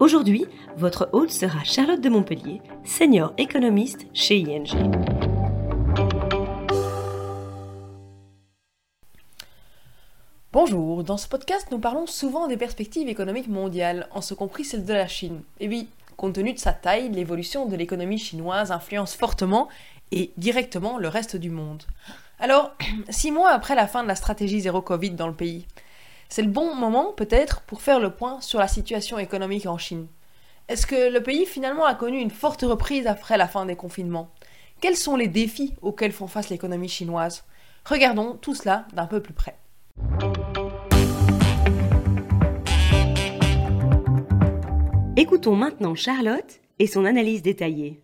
Aujourd'hui, votre hôte sera Charlotte de Montpellier, senior économiste chez ING. Bonjour, dans ce podcast, nous parlons souvent des perspectives économiques mondiales, en ce compris celle de la Chine. Et oui, compte tenu de sa taille, l'évolution de l'économie chinoise influence fortement et directement le reste du monde. Alors, six mois après la fin de la stratégie zéro Covid dans le pays, c'est le bon moment peut-être pour faire le point sur la situation économique en Chine. Est-ce que le pays finalement a connu une forte reprise après la fin des confinements? Quels sont les défis auxquels font face l'économie chinoise? Regardons tout cela d'un peu plus près. Écoutons maintenant Charlotte et son analyse détaillée.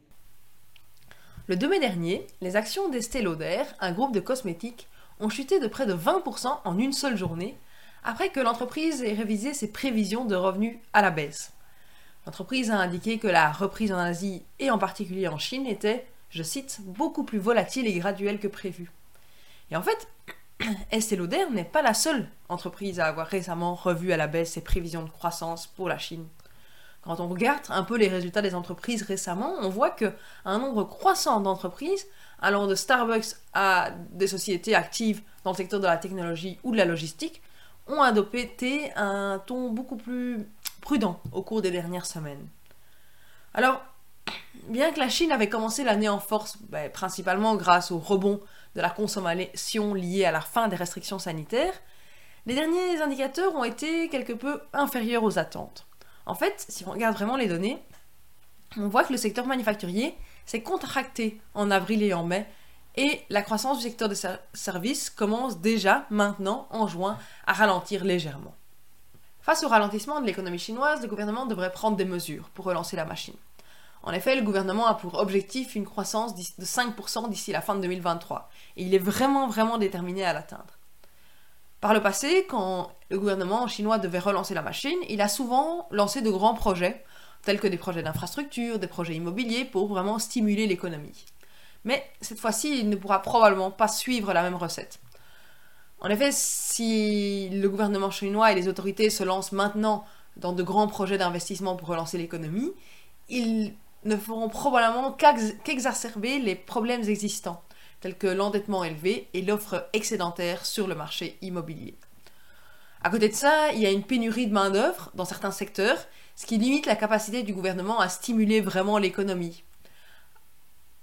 Le 2 mai dernier, les actions d'Estée Lauder, un groupe de cosmétiques, ont chuté de près de 20% en une seule journée après que l'entreprise ait révisé ses prévisions de revenus à la baisse. L'entreprise a indiqué que la reprise en Asie et en particulier en Chine était, je cite, beaucoup plus volatile et graduelle que prévu. Et en fait, Estée n'est pas la seule entreprise à avoir récemment revu à la baisse ses prévisions de croissance pour la Chine. Quand on regarde un peu les résultats des entreprises récemment, on voit que un nombre croissant d'entreprises, allant de Starbucks à des sociétés actives dans le secteur de la technologie ou de la logistique, ont adopté un ton beaucoup plus prudent au cours des dernières semaines. Alors, bien que la Chine avait commencé l'année en force, ben, principalement grâce au rebond de la consommation liée à la fin des restrictions sanitaires, les derniers indicateurs ont été quelque peu inférieurs aux attentes. En fait, si on regarde vraiment les données, on voit que le secteur manufacturier s'est contracté en avril et en mai et la croissance du secteur des services commence déjà, maintenant, en juin, à ralentir légèrement. Face au ralentissement de l'économie chinoise, le gouvernement devrait prendre des mesures pour relancer la machine. En effet, le gouvernement a pour objectif une croissance de 5% d'ici la fin de 2023, et il est vraiment, vraiment déterminé à l'atteindre. Par le passé, quand le gouvernement chinois devait relancer la machine, il a souvent lancé de grands projets, tels que des projets d'infrastructure, des projets immobiliers, pour vraiment stimuler l'économie mais cette fois-ci, il ne pourra probablement pas suivre la même recette. En effet, si le gouvernement chinois et les autorités se lancent maintenant dans de grands projets d'investissement pour relancer l'économie, ils ne feront probablement qu'exacerber les problèmes existants, tels que l'endettement élevé et l'offre excédentaire sur le marché immobilier. À côté de ça, il y a une pénurie de main-d'œuvre dans certains secteurs, ce qui limite la capacité du gouvernement à stimuler vraiment l'économie.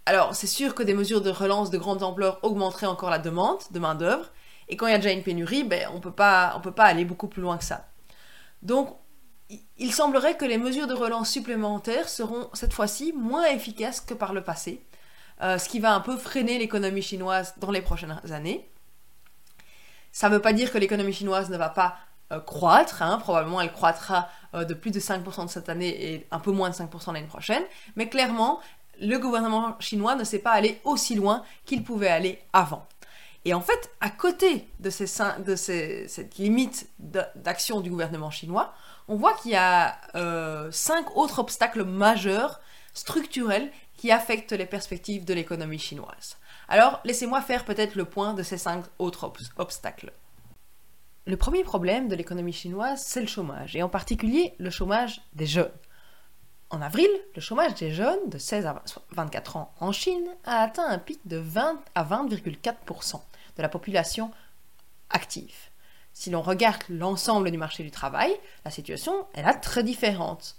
Alors, c'est sûr que des mesures de relance de grande ampleur augmenteraient encore la demande de main-d'œuvre, et quand il y a déjà une pénurie, ben, on ne peut pas aller beaucoup plus loin que ça. Donc, il semblerait que les mesures de relance supplémentaires seront cette fois-ci moins efficaces que par le passé, euh, ce qui va un peu freiner l'économie chinoise dans les prochaines années. Ça ne veut pas dire que l'économie chinoise ne va pas euh, croître, hein. probablement elle croîtra euh, de plus de 5% de cette année et un peu moins de 5% l'année prochaine, mais clairement, le gouvernement chinois ne s'est pas allé aussi loin qu'il pouvait aller avant. Et en fait, à côté de, cette limite d'action du gouvernement chinois, on voit qu'il y a euh, cinq autres obstacles majeurs, structurels, qui affectent les perspectives de l'économie chinoise. Alors, laissez-moi faire peut-être le point de ces cinq autres obstacles. Le premier problème de l'économie chinoise, c'est le chômage, et en particulier le chômage des jeunes. En avril, le chômage des jeunes de 16 à 24 ans en Chine a atteint un pic de 20 à 20,4% de la population active. Si l'on regarde l'ensemble du marché du travail, la situation est là très différente.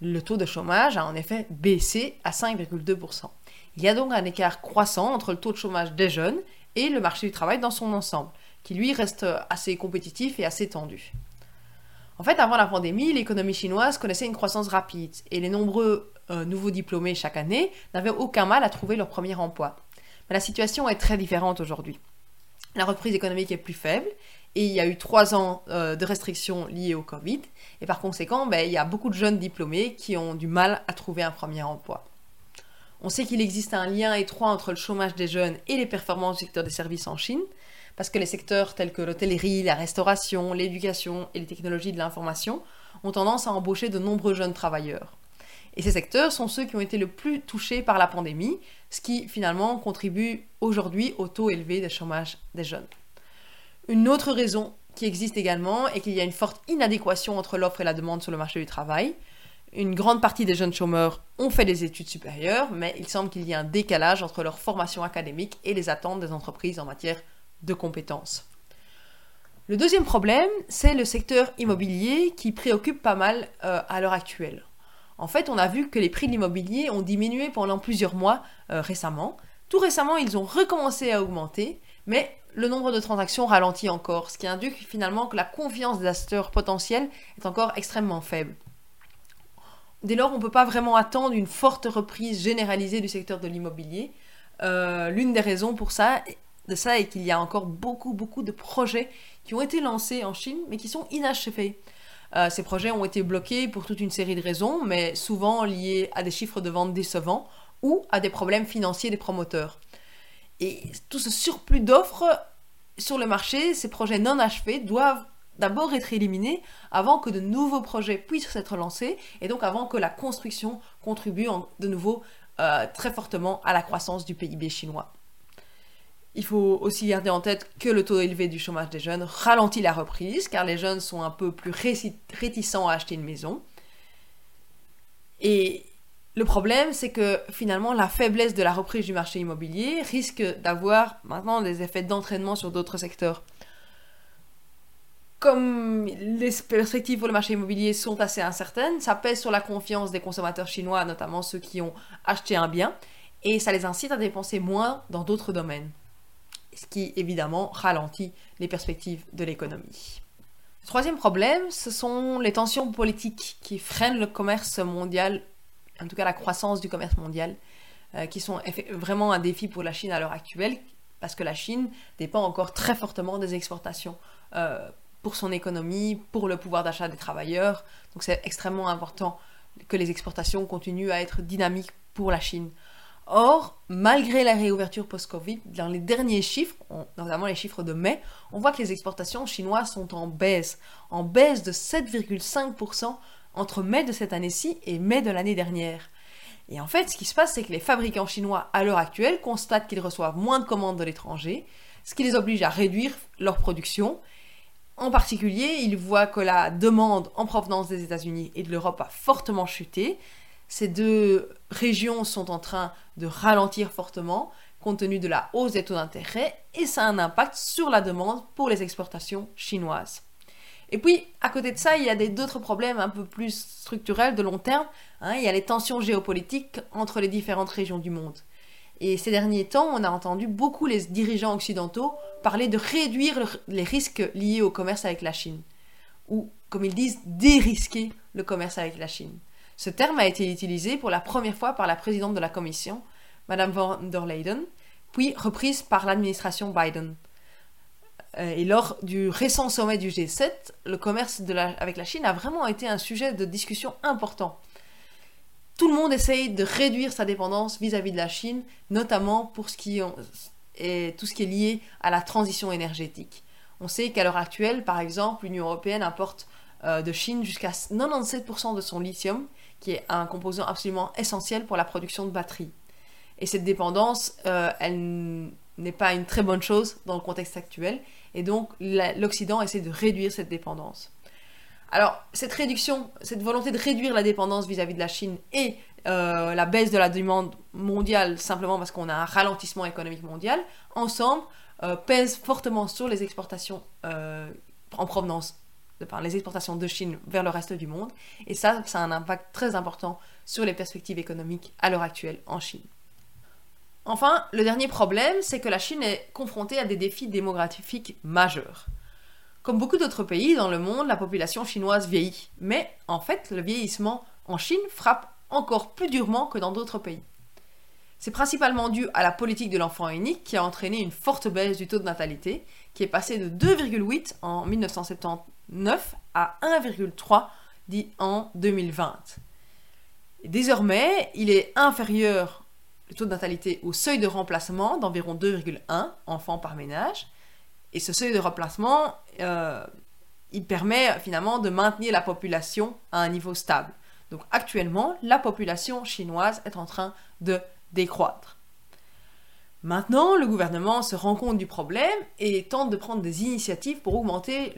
Le taux de chômage a en effet baissé à 5,2%. Il y a donc un écart croissant entre le taux de chômage des jeunes et le marché du travail dans son ensemble, qui lui reste assez compétitif et assez tendu. En fait, avant la pandémie, l'économie chinoise connaissait une croissance rapide et les nombreux euh, nouveaux diplômés chaque année n'avaient aucun mal à trouver leur premier emploi. Mais la situation est très différente aujourd'hui. La reprise économique est plus faible et il y a eu trois ans euh, de restrictions liées au Covid. Et par conséquent, ben, il y a beaucoup de jeunes diplômés qui ont du mal à trouver un premier emploi. On sait qu'il existe un lien étroit entre le chômage des jeunes et les performances du secteur des services en Chine, parce que les secteurs tels que l'hôtellerie, la restauration, l'éducation et les technologies de l'information ont tendance à embaucher de nombreux jeunes travailleurs. Et ces secteurs sont ceux qui ont été le plus touchés par la pandémie, ce qui finalement contribue aujourd'hui au taux élevé de chômage des jeunes. Une autre raison qui existe également est qu'il y a une forte inadéquation entre l'offre et la demande sur le marché du travail. Une grande partie des jeunes chômeurs ont fait des études supérieures, mais il semble qu'il y ait un décalage entre leur formation académique et les attentes des entreprises en matière de compétences. Le deuxième problème, c'est le secteur immobilier qui préoccupe pas mal euh, à l'heure actuelle. En fait, on a vu que les prix de l'immobilier ont diminué pendant plusieurs mois euh, récemment. Tout récemment, ils ont recommencé à augmenter, mais le nombre de transactions ralentit encore, ce qui indique finalement que la confiance des acheteurs potentiels est encore extrêmement faible. Dès lors, on ne peut pas vraiment attendre une forte reprise généralisée du secteur de l'immobilier. Euh, l'une des raisons pour ça de ça est qu'il y a encore beaucoup, beaucoup de projets qui ont été lancés en Chine, mais qui sont inachevés. Euh, ces projets ont été bloqués pour toute une série de raisons, mais souvent liés à des chiffres de vente décevants ou à des problèmes financiers des promoteurs. Et tout ce surplus d'offres sur le marché, ces projets non achevés doivent d'abord être éliminés avant que de nouveaux projets puissent être lancés et donc avant que la construction contribue de nouveau euh, très fortement à la croissance du PIB chinois. Il faut aussi garder en tête que le taux élevé du chômage des jeunes ralentit la reprise, car les jeunes sont un peu plus réticents à acheter une maison. Et le problème, c'est que finalement, la faiblesse de la reprise du marché immobilier risque d'avoir maintenant des effets d'entraînement sur d'autres secteurs. Comme les perspectives pour le marché immobilier sont assez incertaines, ça pèse sur la confiance des consommateurs chinois, notamment ceux qui ont acheté un bien, et ça les incite à dépenser moins dans d'autres domaines ce qui évidemment ralentit les perspectives de l'économie. Troisième problème, ce sont les tensions politiques qui freinent le commerce mondial, en tout cas la croissance du commerce mondial, euh, qui sont vraiment un défi pour la Chine à l'heure actuelle, parce que la Chine dépend encore très fortement des exportations euh, pour son économie, pour le pouvoir d'achat des travailleurs. Donc c'est extrêmement important que les exportations continuent à être dynamiques pour la Chine. Or, malgré la réouverture post-Covid, dans les derniers chiffres, notamment les chiffres de mai, on voit que les exportations chinoises sont en baisse, en baisse de 7,5% entre mai de cette année-ci et mai de l'année dernière. Et en fait, ce qui se passe, c'est que les fabricants chinois, à l'heure actuelle, constatent qu'ils reçoivent moins de commandes de l'étranger, ce qui les oblige à réduire leur production. En particulier, ils voient que la demande en provenance des États-Unis et de l'Europe a fortement chuté, ces deux régions sont en train de ralentir fortement compte tenu de la hausse des taux d'intérêt et ça a un impact sur la demande pour les exportations chinoises. Et puis, à côté de ça, il y a d'autres problèmes un peu plus structurels de long terme. Hein. il y a les tensions géopolitiques entre les différentes régions du monde. Et ces derniers temps, on a entendu beaucoup les dirigeants occidentaux parler de réduire les risques liés au commerce avec la Chine. Ou, comme ils disent, dérisquer le commerce avec la Chine. Ce terme a été utilisé pour la première fois par la présidente de la Commission, Madame von der Leyen, puis reprise par l'administration Biden. Euh, et lors du récent sommet du G7, le commerce avec la Chine a vraiment été un sujet de discussion important. Tout le monde essaye de réduire sa dépendance vis-à-vis de la Chine, notamment pour ce qui est, tout ce qui est lié à la transition énergétique. On sait qu'à l'heure actuelle, par exemple, l'Union européenne importe euh, de Chine jusqu'à 97% de son lithium qui est un composant absolument essentiel pour la production de batteries. Et cette dépendance, euh, elle n'est pas une très bonne chose dans le contexte actuel, et donc l'Occident essaie de réduire cette dépendance. Alors, cette réduction, cette volonté de réduire la dépendance vis-à-vis de la Chine et euh, la baisse de la demande mondiale, simplement parce qu'on a un ralentissement économique mondial, ensemble, euh, pèsent fortement sur les exportations en provenance les exportations de Chine vers le reste du monde. Et ça, ça a un impact très important sur les perspectives économiques à l'heure actuelle en Chine. Enfin, le dernier problème, c'est que la Chine est confrontée à des défis démographiques majeurs. Comme beaucoup d'autres pays dans le monde, la population chinoise vieillit. Mais en fait, le vieillissement en Chine frappe encore plus durement que dans d'autres pays. C'est principalement dû à la politique de l'enfant unique qui a entraîné une forte baisse du taux de natalité, qui est passé de 2,8 en 1979 à 1,3 en 2020. Désormais, il est inférieur le taux de natalité au seuil de remplacement d'environ 2,1 enfants par ménage. Et ce seuil de remplacement, euh, il permet finalement de maintenir la population à un niveau stable. Donc actuellement, la population chinoise est en train de décroître. Maintenant, le gouvernement se rend compte du problème et tente de prendre des initiatives pour augmenter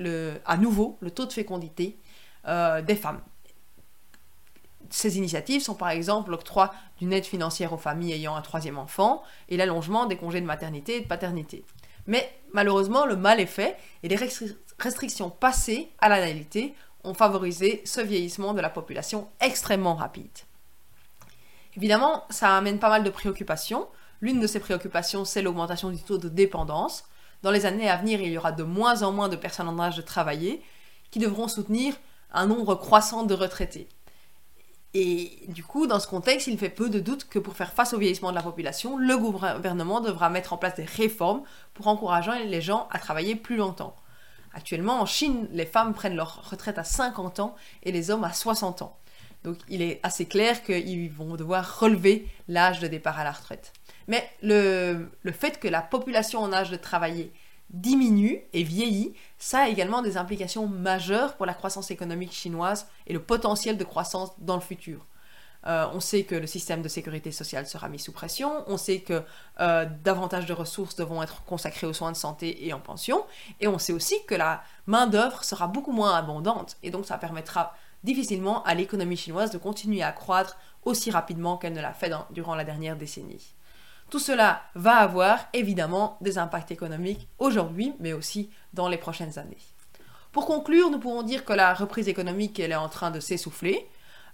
à nouveau le taux de fécondité euh, des femmes. Ces initiatives sont par exemple l'octroi d'une aide financière aux familles ayant un troisième enfant et l'allongement des congés de maternité et de paternité. Mais malheureusement, le mal est fait et les restrictions passées à la natalité ont favorisé ce vieillissement de la population extrêmement rapide. Évidemment, ça amène pas mal de préoccupations. L'une de ces préoccupations, c'est l'augmentation du taux de dépendance. Dans les années à venir, il y aura de moins en moins de personnes en âge de travailler qui devront soutenir un nombre croissant de retraités. Et du coup, dans ce contexte, il fait peu de doute que pour faire face au vieillissement de la population, le gouvernement devra mettre en place des réformes pour encourager les gens à travailler plus longtemps. Actuellement, en Chine, les femmes prennent leur retraite à 50 ans et les hommes à 60 ans. Donc il est assez clair qu'ils vont devoir relever l'âge de départ à la retraite. Mais le, fait que la population en âge de travailler diminue et vieillit, ça a également des implications majeures pour la croissance économique chinoise et le potentiel de croissance dans le futur. Euh, on sait que le système de sécurité sociale sera mis sous pression, on sait que euh, davantage de ressources devront être consacrées aux soins de santé et en pension, et on sait aussi que la main-d'œuvre sera beaucoup moins abondante, et donc ça permettra difficilement à l'économie chinoise de continuer à croître aussi rapidement qu'elle ne l'a fait durant la dernière décennie. Tout cela va avoir évidemment des impacts économiques aujourd'hui, mais aussi dans les prochaines années. Pour conclure, nous pouvons dire que la reprise économique est en train de s'essouffler.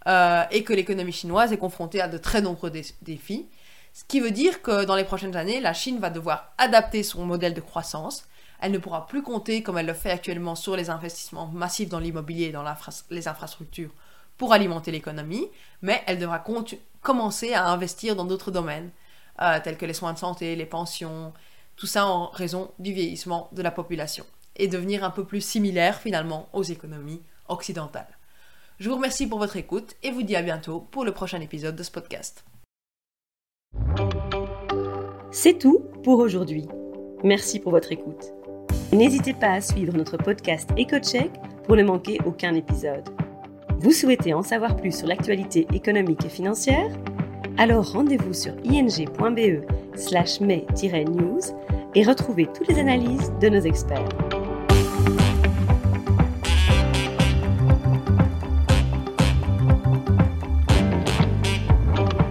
Euh, et que l'économie chinoise est confrontée à de très nombreux défis. Ce qui veut dire que dans les prochaines années, la Chine va devoir adapter son modèle de croissance. Elle ne pourra plus compter, comme elle le fait actuellement, sur les investissements massifs dans l'immobilier et dans les infrastructures pour alimenter l'économie, mais elle devra commencer à investir dans d'autres domaines, euh, tels que les soins de santé, les pensions, tout ça en raison du vieillissement de la population, et devenir un peu plus similaire finalement aux économies occidentales. Je vous remercie pour votre écoute et vous dis à bientôt pour le prochain épisode de ce podcast. C'est tout pour aujourd'hui. Merci pour votre écoute. N'hésitez pas à suivre notre podcast EcoCheck pour ne manquer aucun épisode. Vous souhaitez en savoir plus sur l'actualité économique et financière? Alors rendez-vous sur ing.be slash news et retrouvez toutes les analyses de nos experts.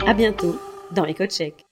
À bientôt dans EcoCheck.